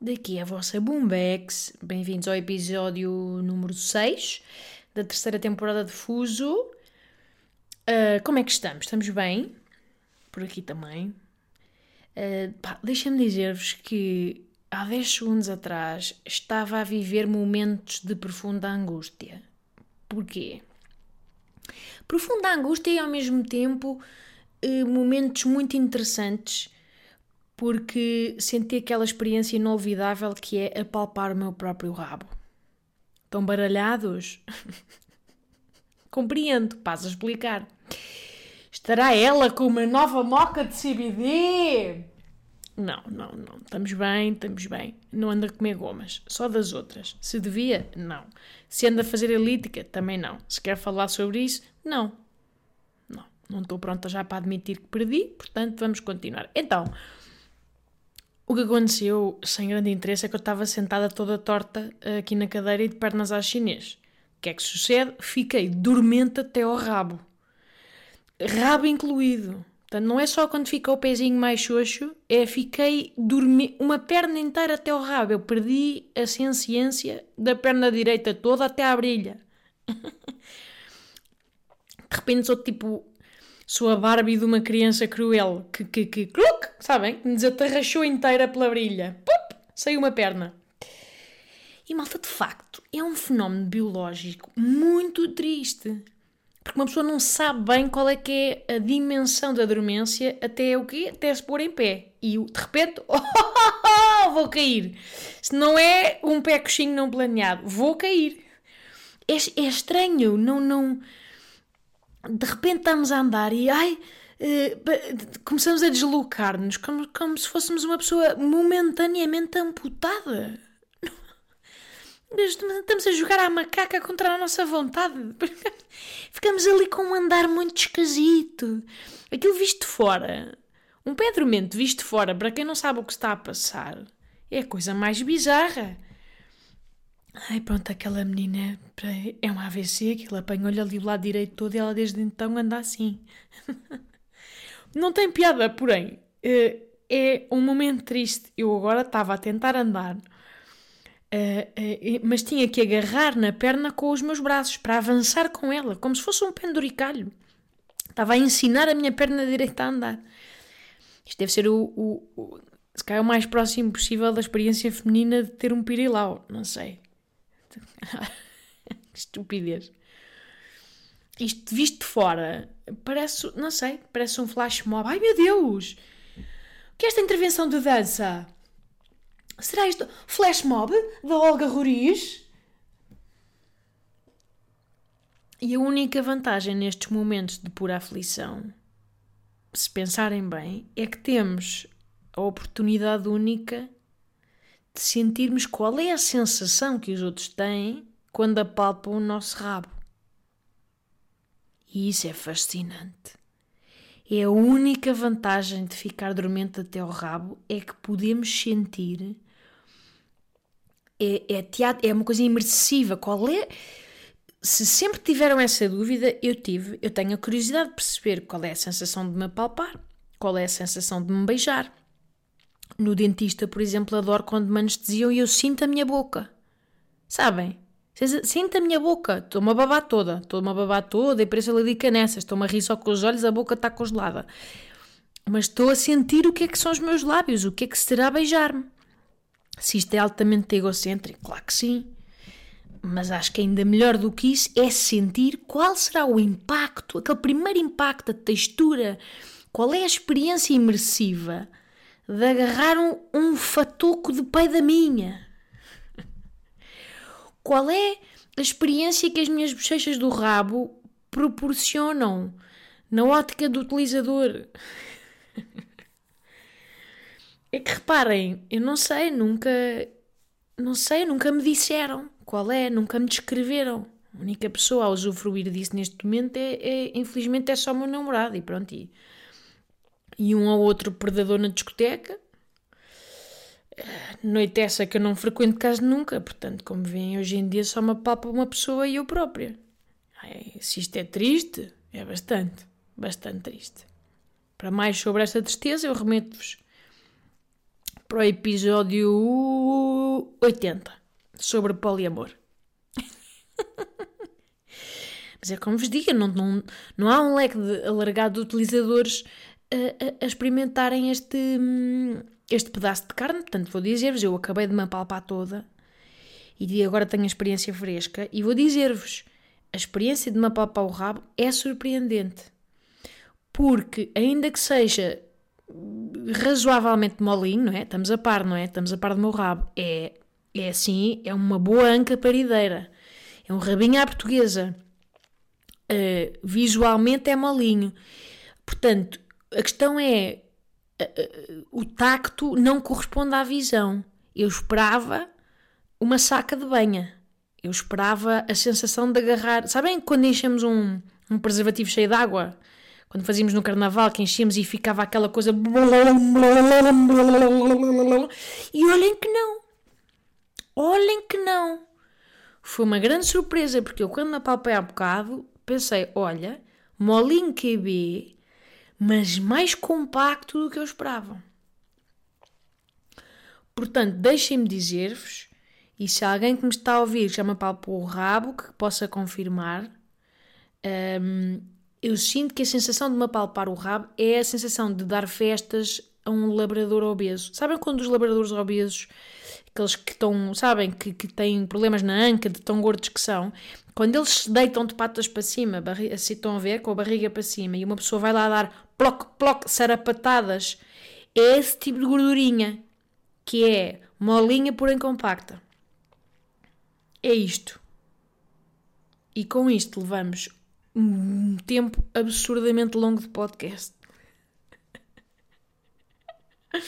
Daqui é a vossa Boombex. Bem-vindos ao episódio número 6 da terceira temporada de Fuso. Ah, como é que estamos? Estamos bem? Por aqui também. Ah, pá, Deixem-me dizer-vos que há 10 segundos atrás estava a viver momentos de profunda angústia. Porquê? Profunda angústia e ao mesmo tempo eh, momentos muito interessantes porque senti aquela experiência inolvidável que é apalpar o meu próprio rabo. Estão baralhados? Compreendo, passo a explicar. Estará ela com uma nova moca de CBD? Não, não, não. Estamos bem, estamos bem. Não anda a comer gomas, só das outras. Se devia? Não. Se anda a fazer elítica? Também não. Se quer falar sobre isso? Não. Não, não estou pronta já para admitir que perdi, portanto vamos continuar. Então, o que aconteceu, sem grande interesse, é que eu estava sentada toda torta eh, aqui na cadeira e de pernas à chinês. O que é que sucede? Fiquei dormente até ao rabo. Rabo incluído. Portanto, não é só quando fica o pezinho mais xoxo, é fiquei dormi uma perna inteira até ao rabo. Eu perdi a ciência da perna direita toda até à brilha. De repente sou tipo sou a Barbie de uma criança cruel que, que, que cluc, sabem? Que me desatarrachou inteira pela brilha. Pup, saiu uma perna. E malta, de facto, é um fenómeno biológico muito triste. Porque uma pessoa não sabe bem qual é que é a dimensão da dormência até o quê? Até se pôr em pé. E de repente, oh, vou cair. Se não é um pé coxinho não planeado, vou cair. É, é estranho, não, não de repente estamos a andar e ai, eh, começamos a deslocar-nos como, como se fôssemos uma pessoa momentaneamente amputada. Estamos a jogar à macaca contra a nossa vontade. Ficamos ali com um andar muito esquisito. Aquilo visto de fora, um pé dormente visto de fora, para quem não sabe o que está a passar, é a coisa mais bizarra. Ai, pronto, aquela menina é um AVC, aquilo apanhou-lhe ali o lado direito todo e ela desde então anda assim. Não tem piada, porém, eh, é um momento triste. Eu agora estava a tentar andar, eh, eh, mas tinha que agarrar na perna com os meus braços para avançar com ela, como se fosse um penduricalho. Estava a ensinar a minha perna direita a andar. Isto deve ser o, o, o, se calhar o mais próximo possível da experiência feminina de ter um pirilau, não sei. Que estupidez. Isto visto de fora parece, não sei, parece um flash mob. Ai meu Deus! O que é esta intervenção de dança? Será isto flash mob da Olga Roriz? E a única vantagem nestes momentos de pura aflição, se pensarem bem, é que temos a oportunidade única de sentirmos qual é a sensação que os outros têm quando apalpam o nosso rabo. E isso é fascinante. É a única vantagem de ficar dormente até ao rabo é que podemos sentir. É, é teatro, é uma coisa imersiva. Qual é? Se sempre tiveram essa dúvida, eu tive. Eu tenho a curiosidade de perceber qual é a sensação de me apalpar, qual é a sensação de me beijar. No dentista, por exemplo, adoro quando me anestesiam e eu sinto a minha boca. Sabem? Sinto a minha boca. Estou-me a babar toda. Estou-me a babar toda e pareço ali de canessas. Estou-me a rir só com os olhos, a boca está congelada. Mas estou a sentir o que é que são os meus lábios, o que é que será beijar-me. Se isto é altamente egocêntrico, claro que sim. Mas acho que ainda melhor do que isso é sentir qual será o impacto, aquele primeiro impacto, a textura, qual é a experiência imersiva de agarrar um, um fatoco de pai da minha. Qual é a experiência que as minhas bochechas do rabo proporcionam na ótica do utilizador? É que reparem, eu não sei, nunca não sei, nunca me disseram qual é, nunca me descreveram. A única pessoa a usufruir disso neste momento é, é infelizmente, é só o meu namorado e pronto. E, e um ou outro predador na discoteca. Noite essa que eu não frequento casa nunca, portanto, como veem, hoje em dia só me apalpa uma pessoa e eu própria. Ai, se isto é triste, é bastante, bastante triste. Para mais sobre esta tristeza, eu remeto-vos para o episódio 80 sobre poliamor. Mas é como vos digo, não, não, não há um leque de, alargado de utilizadores a, a, experimentarem este, este pedaço de carne. Portanto, vou dizer-vos, eu acabei de me apalpar toda e agora tenho a experiência fresca e vou dizer-vos, a experiência de me apalpar o rabo é surpreendente. Porque, ainda que seja razoavelmente molinho, não é? Estamos a par, não é? Estamos a par do meu rabo. É, é assim, é uma boa anca parideira. É um rabinho à portuguesa. Uh, visualmente é molinho. Portanto, a questão é: o tacto não corresponde à visão. Eu esperava uma saca de banha. Eu esperava a sensação de agarrar. Sabem quando enchemos um, um preservativo cheio de água? Quando fazíamos no carnaval, que enchíamos e ficava aquela coisa. E olhem que não. Olhem que não. Foi uma grande surpresa, porque eu, quando me apalpei há bocado, pensei: olha, molinho QB, mas mais compacto do que eu esperava. Portanto, deixem-me dizer-vos, e se alguém que me está a ouvir já me apalpou o rabo, que possa confirmar, um, eu sinto que a sensação de me apalpar o rabo é a sensação de dar festas a um labrador obeso. Sabem quando os labradores obesos, aqueles que estão, sabem, que, que têm problemas na anca, de tão gordos que são, quando eles se deitam de patas para cima, assim estão a ver, com a barriga para cima, e uma pessoa vai lá dar ploc, ploc, sarapatadas, é esse tipo de gordurinha, que é molinha, porém compacta. É isto. E com isto levamos um tempo absurdamente longo de podcast.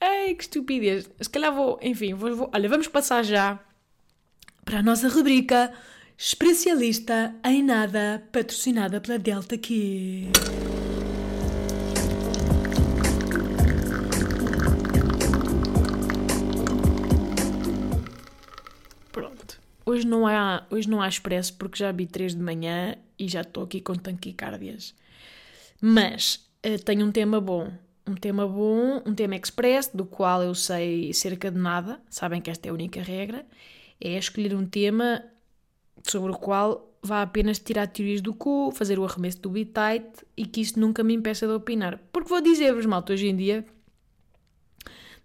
Ai, que estupidez. Se calhar vou, enfim, vou, vou, olha, vamos passar já para a nossa rubrica especialista em nada, patrocinada pela Delta Q. Hoje não há, hoje não há expresso porque já vi 3 de manhã e já estou aqui com tanquicárdias. Mas uh, tenho um tema bom. Um tema bom, um tema express, do qual eu sei cerca de nada. Sabem que esta é a única regra. É escolher um tema sobre o qual vá apenas tirar teorias do cu, fazer o arremesso do bitite e que isso nunca me impeça de opinar. Porque vou dizer-vos, malta, hoje em dia,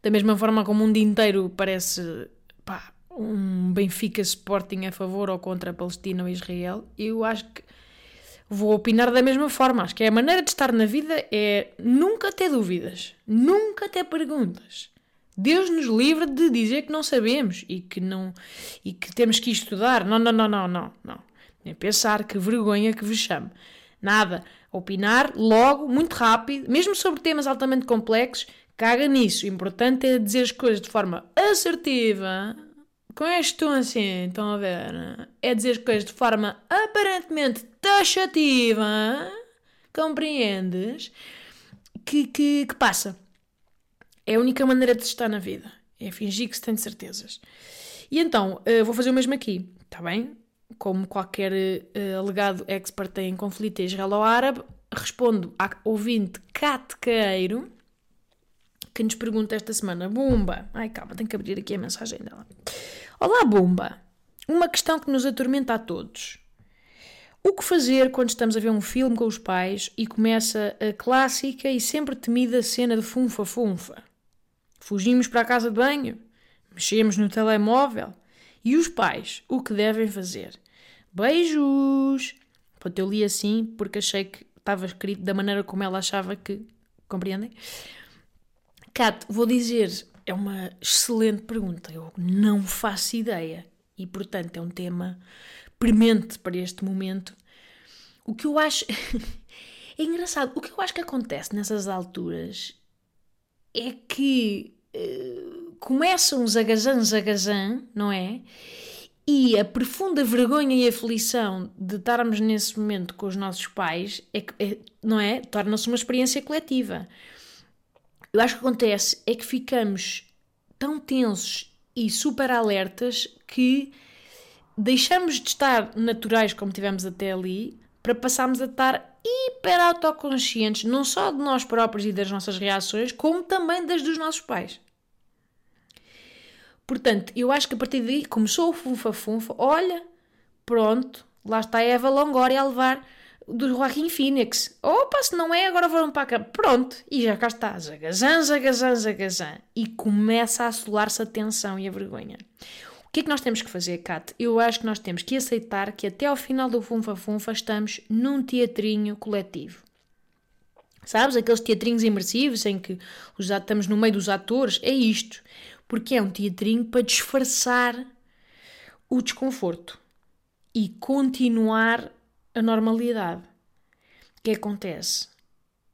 da mesma forma como o mundo inteiro parece pá, um Benfica Sporting a favor ou contra a Palestina ou Israel, eu acho que vou opinar da mesma forma. Acho que é a maneira de estar na vida é nunca ter dúvidas, nunca ter perguntas. Deus nos livra de dizer que não sabemos e que não e que temos que estudar. Não, não, não, não, não, não. Nem pensar que vergonha que vos chame. Nada. Opinar logo, muito rápido, mesmo sobre temas altamente complexos, caga nisso. O importante é dizer as coisas de forma assertiva, com este tom assim, estão a ver? É dizer as coisas de forma aparentemente taxativa, compreendes? Que, que, que passa. É a única maneira de estar na vida. É fingir que se tem certezas. E então, uh, vou fazer o mesmo aqui, está bem? Como qualquer uh, alegado expert em conflito israelo-árabe, respondo à ouvinte catqueiro que nos pergunta esta semana, Bumba, ai calma, tenho que abrir aqui a mensagem dela. Olá, Bomba! Uma questão que nos atormenta a todos. O que fazer quando estamos a ver um filme com os pais e começa a clássica e sempre temida cena de funfa-funfa? Fugimos para a casa de banho? Mexemos no telemóvel? E os pais, o que devem fazer? Beijos! Pronto, eu li assim porque achei que estava escrito da maneira como ela achava que. Compreendem? Cat, vou dizer é uma excelente pergunta. Eu não faço ideia. E, portanto, é um tema premente para este momento. O que eu acho. é engraçado. O que eu acho que acontece nessas alturas é que. Uh, começa um zagazan, zagazan, não é? E a profunda vergonha e aflição de estarmos nesse momento com os nossos pais, é, é, não é? Torna-se uma experiência coletiva. Eu acho que acontece é que ficamos tão tensos e super alertas que deixamos de estar naturais como tivemos até ali para passarmos a estar hiper autoconscientes, não só de nós próprios e das nossas reações, como também das dos nossos pais. Portanto, eu acho que a partir daí começou o funfa-funfa. Olha, pronto, lá está a Eva Longoria a levar do Joaquim Phoenix. Opa, se não é, agora vão para cá. Pronto, e já cá está. Zagazan, zagazan, zagazan. E começa a assolar-se a tensão e a vergonha. O que é que nós temos que fazer, Kat? Eu acho que nós temos que aceitar que até ao final do Funfa Funfa estamos num teatrinho coletivo. Sabes? Aqueles teatrinhos imersivos em que estamos no meio dos atores. É isto porque é um teatrinho para disfarçar o desconforto e continuar a normalidade. O que acontece?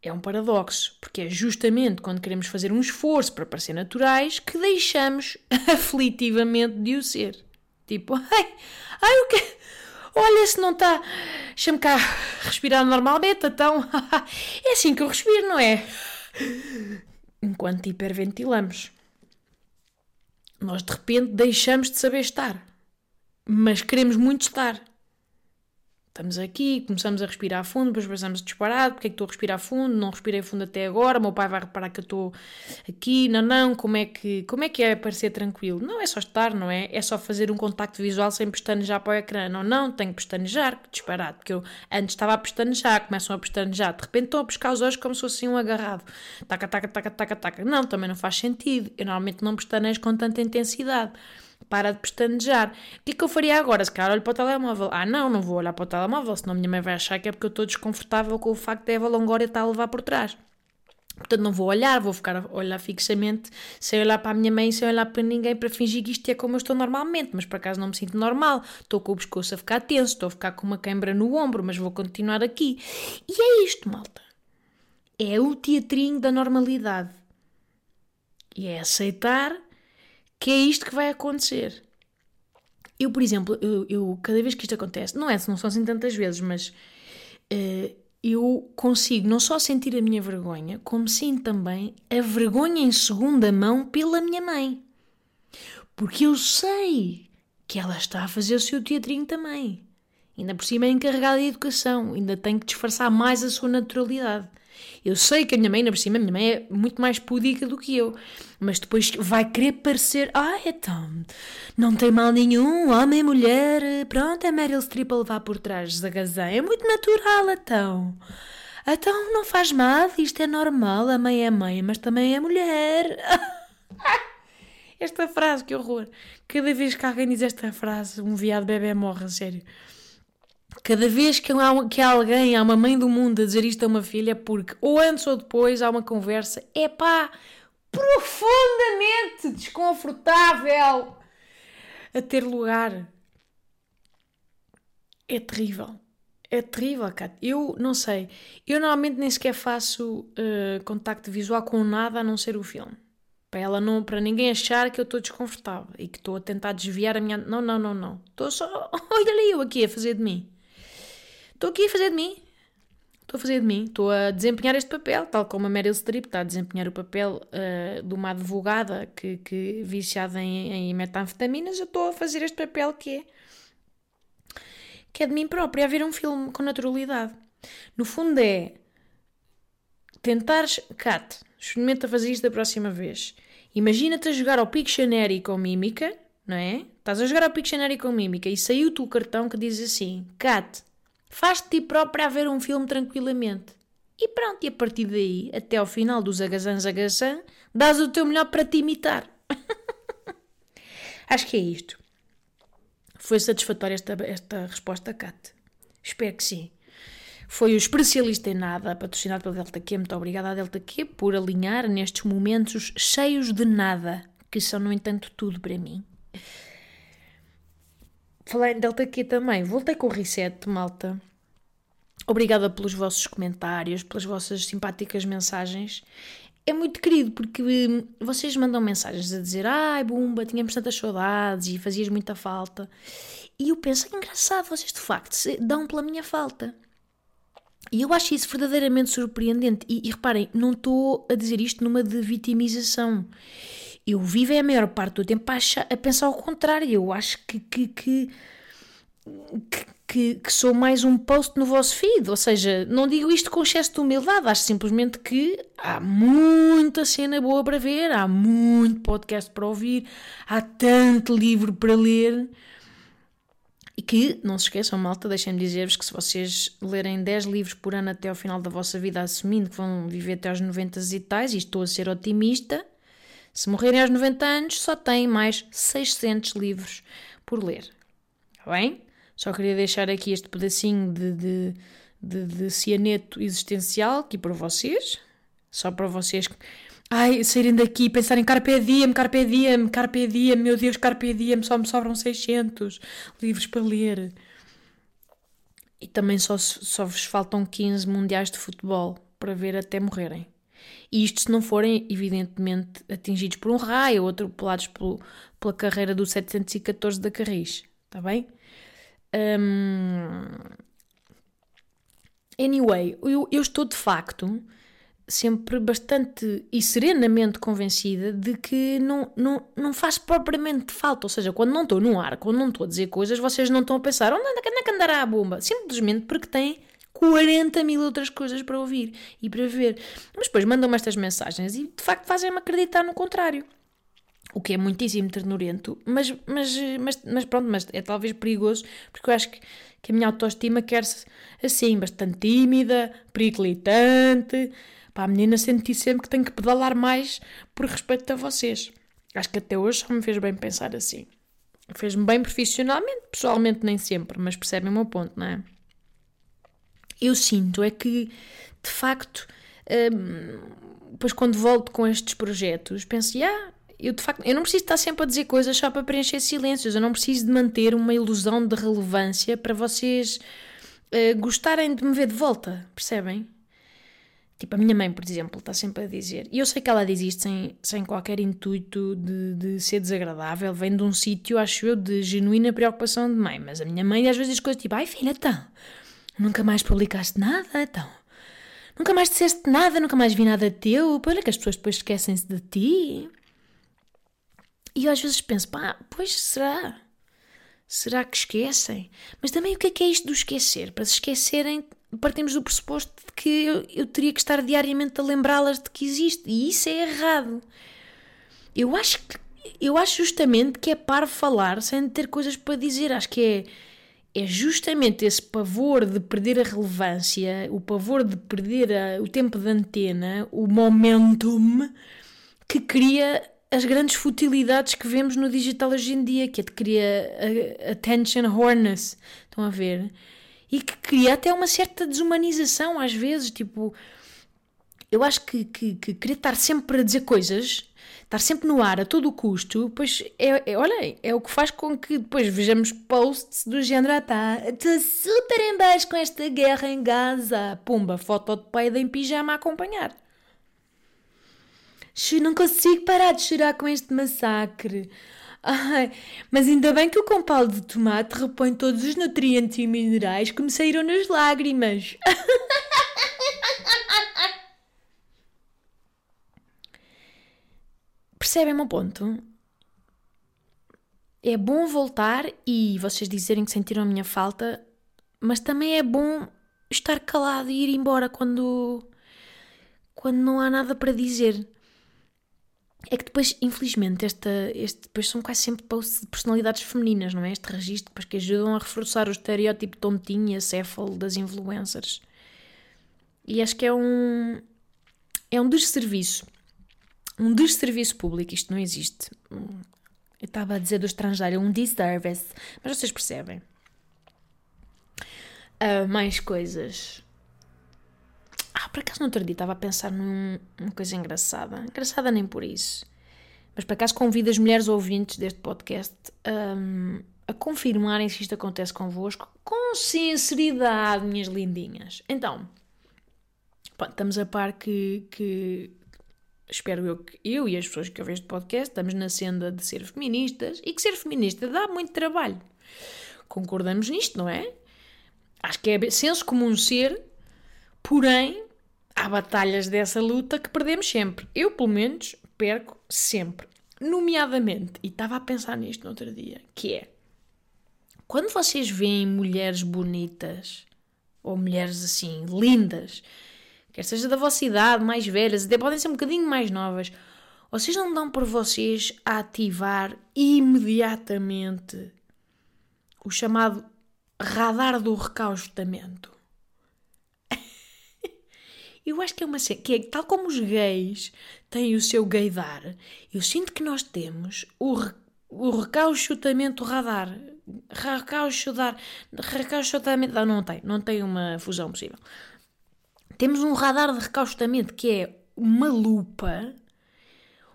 É um paradoxo, porque é justamente quando queremos fazer um esforço para parecer naturais que deixamos aflitivamente de o ser. Tipo, ai, ai, o que? Olha, se não está. Deixa-me cá respirar normalmente, então. é assim que eu respiro, não é? Enquanto hiperventilamos nós de repente deixamos de saber estar, mas queremos muito estar. Estamos aqui, começamos a respirar fundo, depois pensamos disparado, porque é que estou a respirar fundo, não respirei fundo até agora, meu pai vai reparar que eu estou aqui, não, não, como é que, como é, que é parecer tranquilo? Não é só estar, não é? É só fazer um contacto visual sem pestanejar para o ecrã. Não, não, tenho que pestanejar, disparado, porque eu antes estava a pestanejar, começam a pestanejar, de repente estão a pescar os olhos como se fosse um agarrado. Taca, taca, taca, taca, taca. Não, também não faz sentido. Eu normalmente não pestanejo com tanta intensidade para de pestanejar. O que é que eu faria agora? Se calhar olho para o telemóvel. Ah, não, não vou olhar para o telemóvel, senão a minha mãe vai achar que é porque eu estou desconfortável com o facto de Eva Longoria estar a levar por trás. Portanto, não vou olhar, vou ficar a olhar fixamente, sem olhar para a minha mãe, sem olhar para ninguém, para fingir que isto é como eu estou normalmente, mas por acaso não me sinto normal. Estou com o pescoço a ficar tenso, estou a ficar com uma queimbra no ombro, mas vou continuar aqui. E é isto, malta. É o teatrinho da normalidade. E é aceitar que é isto que vai acontecer. Eu, por exemplo, eu, eu cada vez que isto acontece, não é, não são assim tantas vezes, mas uh, eu consigo não só sentir a minha vergonha, como sinto também a vergonha em segunda mão pela minha mãe. Porque eu sei que ela está a fazer o seu teatrinho também. Ainda por cima é encarregada de educação, ainda tem que disfarçar mais a sua naturalidade. Eu sei que a minha mãe, ainda por cima, a minha mãe é muito mais pudica do que eu, mas depois vai querer parecer, ah, então, não tem mal nenhum, homem e mulher, pronto, é Meryl Streep a levar por trás da gazã, é muito natural, então. Então não faz mal, isto é normal, a mãe é mãe, mas também é mulher. esta frase, que horror. Cada vez que alguém diz esta frase, um viado bebê morre, sério. Cada vez que há, que há alguém, há uma mãe do mundo a dizer isto a uma filha, é porque ou antes ou depois há uma conversa, é pá, profundamente desconfortável a ter lugar. É terrível. É terrível, Kat. Eu não sei. Eu normalmente nem sequer faço uh, contacto visual com nada a não ser o filme. Para ela não, para ninguém achar que eu estou desconfortável e que estou a tentar desviar a minha. Não, não, não, não. Estou só. Olha ali eu aqui a fazer de mim. Estou aqui a fazer de mim. Estou a fazer de mim. Estou a desempenhar este papel, tal como a Meryl Streep está a desempenhar o papel uh, de uma advogada que, que viciada em, em metanfetaminas. Eu estou a fazer este papel que é que é de mim própria, a ver um filme com naturalidade. No fundo é tentares, Cat, experimenta fazer isto da próxima vez. Imagina-te a jogar ao Pictionary com mímica, não é? Estás a jogar ao Pictionary com mímica e saiu-te o cartão que diz assim: Cat, Faz-te ti própria a ver um filme tranquilamente. E pronto, e a partir daí, até ao final dos agazãs agazã, dás o teu melhor para te imitar. Acho que é isto. Foi satisfatória esta, esta resposta, Kat? Espero que sim. Foi o especialista em nada, patrocinado pela Delta Q. Muito obrigada à Delta Q por alinhar nestes momentos cheios de nada, que são, no entanto, tudo para mim. Falei Delta Q também. Voltei com o reset, malta. Obrigada pelos vossos comentários, pelas vossas simpáticas mensagens. é muito querido porque hum, vocês mandam mensagens a dizer ai Bumba, tínhamos tantas saudades e fazias muita falta. E eu penso, que engraçado, vocês de facto dão pela minha falta. E eu acho isso verdadeiramente surpreendente. E, e reparem, não estou a dizer isto numa de vitimização. Eu vivo é a maior parte do tempo a, pensar ao contrário. Eu acho que, que, que, que, que sou mais um post no vosso feed. Ou seja, não digo isto com excesso de humildade, acho simplesmente que há muita cena boa para ver, há muito podcast para ouvir, há tanto livro para ler. E que, não se esqueçam, malta, deixem-me dizer-vos que se vocês lerem 10 livros por ano até ao final da vossa vida, assumindo que vão viver até aos 90 e tais, e estou a ser otimista, se morrerem aos 90 anos, só têm mais 600 livros por ler. Está bem? Só queria deixar aqui este pedacinho de, de, de, de cianeto existencial aqui para vocês. Só para vocês ai, saírem daqui e pensarem carpe diem, carpe diem, carpe diem, meu Deus, carpe diem, só me sobram 600 livros para ler. E também só, só vos faltam 15 mundiais de futebol para ver até morrerem. E isto se não forem, evidentemente, atingidos por um raio ou atropelados pelo, pela carreira do 714 da Carris. Está bem? Um... Anyway, eu, eu estou de facto sempre bastante e serenamente convencida de que não, não, não faz propriamente falta. Ou seja, quando não estou no ar, quando não estou a dizer coisas, vocês não estão a pensar onde é que andará a bomba? Simplesmente porque têm 40 mil outras coisas para ouvir e para ver. Mas depois mandam-me estas mensagens e de facto fazem-me acreditar no contrário o que é muitíssimo ternurento, mas, mas, mas, mas pronto, mas é talvez perigoso, porque eu acho que, que a minha autoestima quer-se assim, bastante tímida, periclitante, para a menina sentir sempre que tem que pedalar mais por respeito a vocês. Acho que até hoje só me fez bem pensar assim. Fez-me bem profissionalmente, pessoalmente nem sempre, mas percebem o meu ponto, não é? Eu sinto é que, de facto, hum, depois quando volto com estes projetos, penso, ah, eu de facto, eu não preciso estar sempre a dizer coisas só para preencher silêncios, eu não preciso de manter uma ilusão de relevância para vocês uh, gostarem de me ver de volta, percebem? Tipo, a minha mãe, por exemplo, está sempre a dizer, e eu sei que ela diz isto sem, sem qualquer intuito de, de ser desagradável, vem de um sítio, acho eu, de genuína preocupação de mãe, mas a minha mãe às vezes diz coisas tipo, ai filha, então, nunca mais publicaste nada, então, nunca mais disseste nada, nunca mais vi nada teu, olha que as pessoas depois esquecem-se de ti. E eu às vezes penso, pá, pois será? Será que esquecem? Mas também o que é que é isto do esquecer? Para se esquecerem, partimos do pressuposto de que eu, eu teria que estar diariamente a lembrá-las de que existe. E isso é errado. Eu acho que eu acho justamente que é para falar sem ter coisas para dizer. Acho que é, é justamente esse pavor de perder a relevância, o pavor de perder a, o tempo de antena, o momentum, que cria as grandes futilidades que vemos no digital hoje em dia, que é de criar attention horness, estão a ver? E que cria até uma certa desumanização às vezes, tipo, eu acho que, que, que querer estar sempre a dizer coisas, estar sempre no ar a todo o custo, pois é, é olha, é o que faz com que depois vejamos posts do género, ah, tá, estou super em baixo com esta guerra em Gaza, pumba, foto de peida em pijama a acompanhar não consigo parar de chorar com este massacre. Ai, mas ainda bem que o compal de tomate repõe todos os nutrientes e minerais que me saíram nas lágrimas. Percebem o ponto? É bom voltar e vocês dizerem que sentiram a minha falta, mas também é bom estar calado e ir embora quando quando não há nada para dizer. É que depois, infelizmente, esta, este, depois são quase sempre personalidades femininas, não é? Este registro depois que ajudam a reforçar o estereótipo tontinho e acéfalo das influencers. E acho que é um. É um desserviço. Um desserviço público. Isto não existe. Eu estava a dizer do estrangeiro, um disservice. Mas vocês percebem. Uh, mais coisas. Ah, por acaso no outro dia estava a pensar num, numa coisa engraçada. Engraçada nem por isso. Mas por acaso convido as mulheres ouvintes deste podcast um, a confirmarem se isto acontece convosco com sinceridade, minhas lindinhas. Então, pronto, estamos a par que, que espero eu que eu e as pessoas que ouvem este podcast estamos na senda de ser feministas e que ser feminista dá muito trabalho. Concordamos nisto, não é? Acho que é senso comum ser, porém, há batalhas dessa luta que perdemos sempre. Eu, pelo menos, perco sempre. Nomeadamente, e estava a pensar nisto no outro dia, que é quando vocês veem mulheres bonitas ou mulheres assim lindas, quer seja da vossa idade, mais velhas, até podem ser um bocadinho mais novas, vocês não dão por vocês a ativar imediatamente o chamado radar do recaustamento. Eu acho que é uma que é tal como os gays têm o seu gaydar, eu sinto que nós temos o, o recauchutamento radar. Recauchutar, recauchutamento, não, não tem, não tem uma fusão possível. Temos um radar de recaustamento que é uma lupa,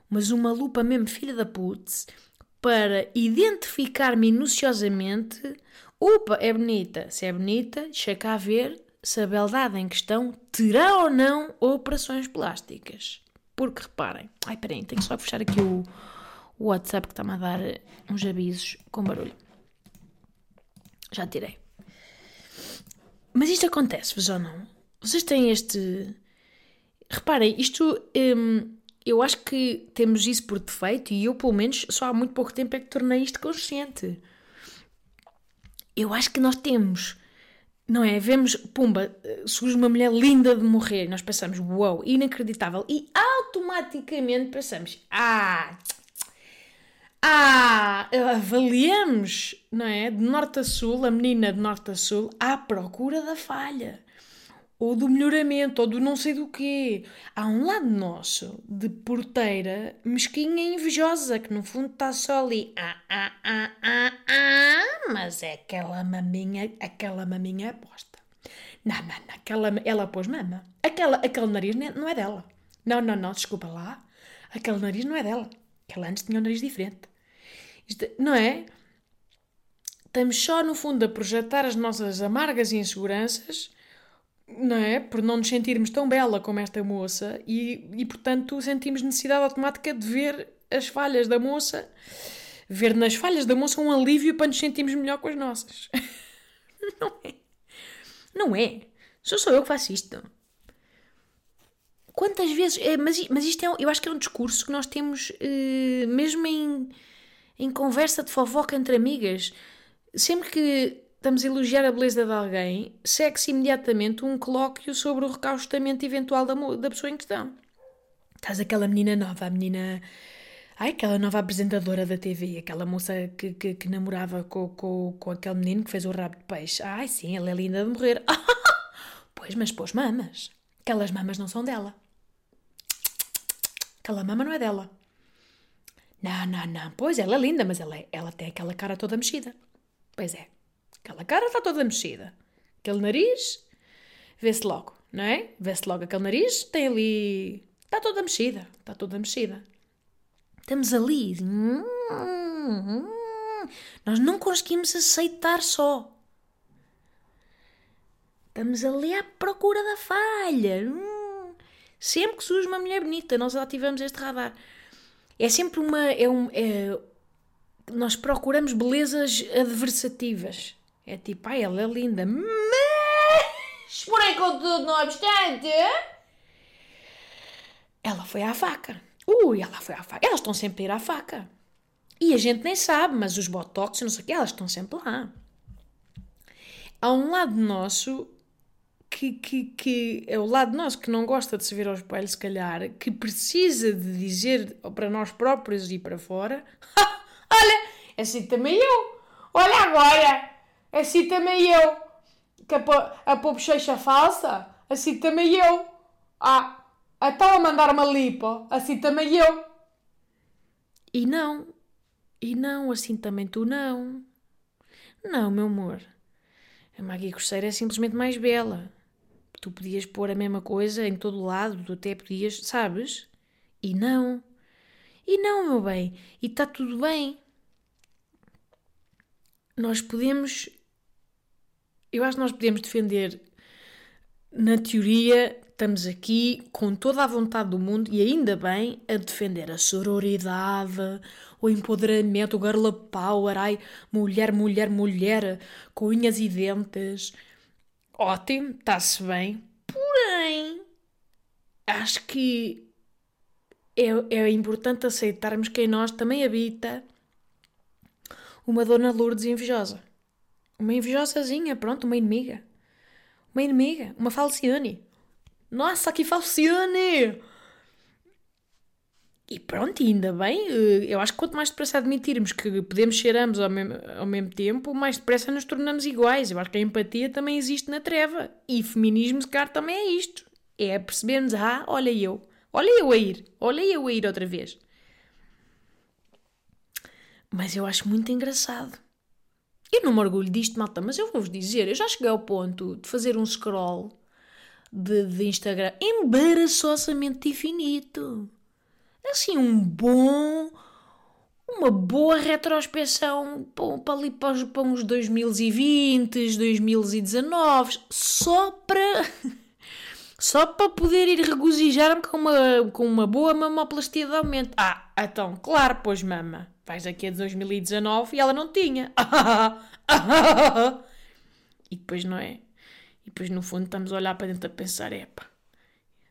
mas uma lupa mesmo filha da putz, para identificar minuciosamente Opa, é bonita. Se é bonita, deixa cá ver se a beldade em questão terá ou não operações plásticas. Porque reparem, ai peraí, tenho só que fechar aqui o, o WhatsApp que está-me a dar uns avisos com barulho. Já tirei. Mas isto acontece-vos ou não? Vocês têm este. Reparem, isto. Hum, eu acho que temos isso por defeito e eu, pelo menos, só há muito pouco tempo é que tornei isto consciente eu acho que nós temos, não é? Vemos, pumba, surge uma mulher linda de morrer, e nós pensamos, uau, wow, inacreditável, e automaticamente pensamos, ah, ah, avaliamos, não é? De norte a sul, a menina de norte a sul, à procura da falha ou do melhoramento, ou do não sei do quê. Há um lado nosso de porteira mesquinha e invejosa que no fundo está só ali. Ah, ah, ah, ah, ah, mas é aquela maminha, aquela maminha aposta. Não, não, não, aquela, ela pôs mama. Aquela, aquele nariz não é dela. Não, não, não, desculpa lá. Aquele nariz não é dela. Aquela antes tinha um nariz diferente. Isto, não é? Estamos só, no fundo, a projetar as nossas amargas inseguranças não é? Por não nos sentirmos tão bela como esta moça e, e, portanto, sentimos necessidade automática de ver as falhas da moça, ver nas falhas da moça um alívio para nos sentirmos melhor com as nossas. não é? Não é. Só sou eu que faço isto. Quantas vezes. É, mas, mas isto é, eu acho que é um discurso que nós temos eh, mesmo em, em conversa de fofoca entre amigas. Sempre que estamos a elogiar a beleza de alguém, segue-se imediatamente um colóquio sobre o recaustamento eventual da, da pessoa em questão. Estás aquela menina nova, a menina. Ai, aquela nova apresentadora da TV, aquela moça que, que, que namorava com, com, com aquele menino que fez o rabo de peixe. Ai, sim, ela é linda de morrer. pois, mas pôs mamas. Aquelas mamas não são dela. Aquela mama não é dela. Não, não, não. Pois, ela é linda, mas ela, é, ela tem aquela cara toda mexida. Pois é. Aquela cara está toda mexida. Aquele nariz, vê-se logo, não é? Vê-se logo aquele nariz, tem ali. Está toda mexida. Está toda mexida. Estamos ali. Nós não conseguimos aceitar só. Estamos ali à procura da falha. Sempre que surge uma mulher bonita, nós ativamos este radar. É sempre uma. É um, é, nós procuramos belezas adversativas. É tipo, ai, ela é linda, mas, porém, contudo, não obstante, ela foi à faca. Ui, ela foi à faca. Elas estão sempre a ir à faca. E a gente nem sabe, mas os botox, não sei o que, elas estão sempre lá. Há um lado nosso que, que, que é o lado nosso que não gosta de se ver ao espelho, se calhar, que precisa de dizer para nós próprios e para fora: Olha, assim também eu. Olha agora, Assim também eu. Que a, a bochecha falsa? Assim também eu. Ah, estava a mandar uma lipo? Assim também eu. E não. E não, assim também tu não. Não, meu amor. A Maggie Corseira é simplesmente mais bela. Tu podias pôr a mesma coisa em todo lado, tu até podias, sabes? E não. E não, meu bem. E está tudo bem. Nós podemos eu acho que nós podemos defender, na teoria, estamos aqui com toda a vontade do mundo e ainda bem a defender a sororidade, o empoderamento, o girl power, ai, mulher, mulher, mulher, com unhas e dentes. Ótimo, está-se bem. Porém, acho que é, é importante aceitarmos que em nós também habita uma dona Lourdes invejosa. Uma invejosazinha, pronto, uma inimiga. Uma inimiga, uma falciane. Nossa, que falciane! E pronto, ainda bem, eh, eu acho que quanto mais depressa admitirmos que podemos ser ambos ao mesmo, ao mesmo tempo, mais depressa nos tornamos iguais. Eu acho que a empatia também existe na treva. E feminismo, se calhar, também é isto. É percebermos, ah, olha eu, olha eu a ir, olha eu a ir outra vez. Mas eu acho muito engraçado. Eu não me orgulho disto, malta, mas eu vou-vos dizer, eu já cheguei ao ponto de fazer um scroll de, de Instagram embaraçosamente infinito. Assim, um bom. Uma boa retrospeção para, ali para, para uns 2020, 2019, só para. só para poder ir regozijar-me com uma, com uma boa mamoplastia de aumento. Ah, então, claro, pois mama. Vais aqui a 2019 e ela não tinha. e depois não é? E depois no fundo estamos a olhar para dentro a pensar: epá,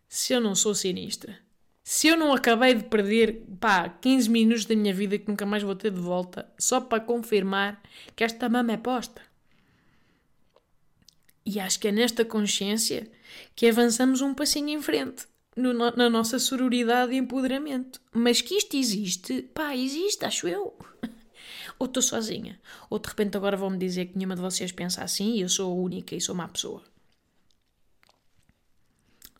se eu não sou sinistra, se eu não acabei de perder pá, 15 minutos da minha vida que nunca mais vou ter de volta, só para confirmar que esta mama é posta. E acho que é nesta consciência que avançamos um passinho em frente no, na nossa sororidade e empoderamento. Mas que isto existe, pá, existe, acho eu. ou estou sozinha, ou de repente agora vão-me dizer que nenhuma de vocês pensa assim e eu sou a única e sou má pessoa.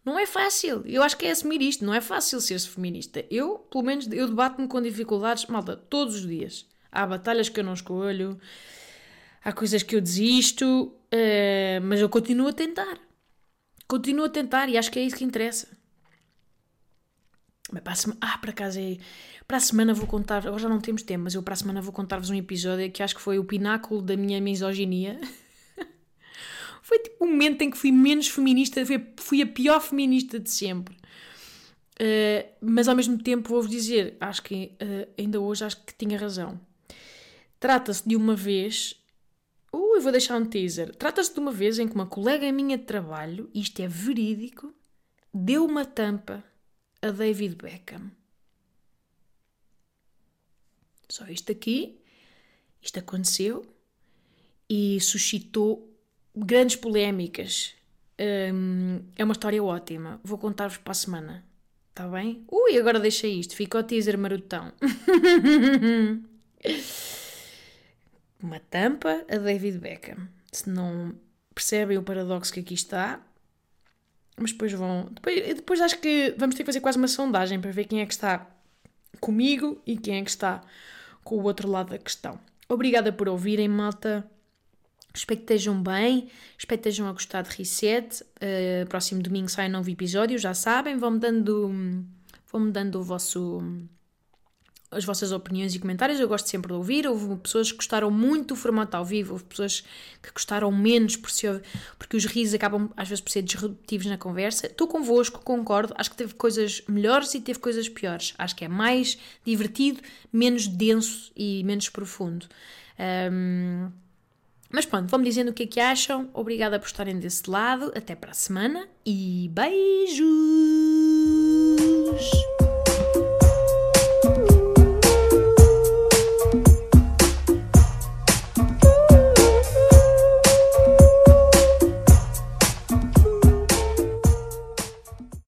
Não é fácil. Eu acho que é assumir isto. Não é fácil ser-se feminista. Eu, pelo menos, eu debato-me com dificuldades, malta, todos os dias. Há batalhas que eu não escolho, há coisas que eu desisto, uh, mas eu continuo a tentar. Continuo a tentar e acho que é isso que interessa. Mas para a semana, ah, é. Para a semana vou contar. Agora já não temos tempo, mas eu para a semana vou contar-vos um episódio que acho que foi o pináculo da minha misoginia. foi tipo o momento em que fui menos feminista, fui, fui a pior feminista de sempre. Uh, mas ao mesmo tempo vou-vos dizer, acho que uh, ainda hoje acho que tinha razão. Trata-se de uma vez. Uh, eu vou deixar um teaser. Trata-se de uma vez em que uma colega minha de trabalho, isto é verídico, deu uma tampa a David Beckham. Só isto aqui, isto aconteceu e suscitou grandes polémicas. Um, é uma história ótima. Vou contar-vos para a semana. Está bem? Ui, agora deixa isto. Fica o teaser marotão. uma tampa a David Beckham. Se não percebem o paradoxo que aqui está, mas depois vão. Depois, depois acho que vamos ter que fazer quase uma sondagem para ver quem é que está comigo e quem é que está com o outro lado da questão. Obrigada por ouvirem, malta. Espero que estejam bem, espero que estejam a gostar de Reset. Uh, próximo domingo sai um novo episódio, já sabem. Vão-me dando, vão dando o vosso as vossas opiniões e comentários, eu gosto sempre de ouvir. Houve pessoas que gostaram muito do formato ao vivo, houve pessoas que gostaram menos por ser, porque os risos acabam às vezes por ser disruptivos na conversa. Estou convosco, concordo. Acho que teve coisas melhores e teve coisas piores. Acho que é mais divertido, menos denso e menos profundo. Um, mas pronto, vão-me dizendo o que é que acham. Obrigada por estarem desse lado. Até para a semana e beijos!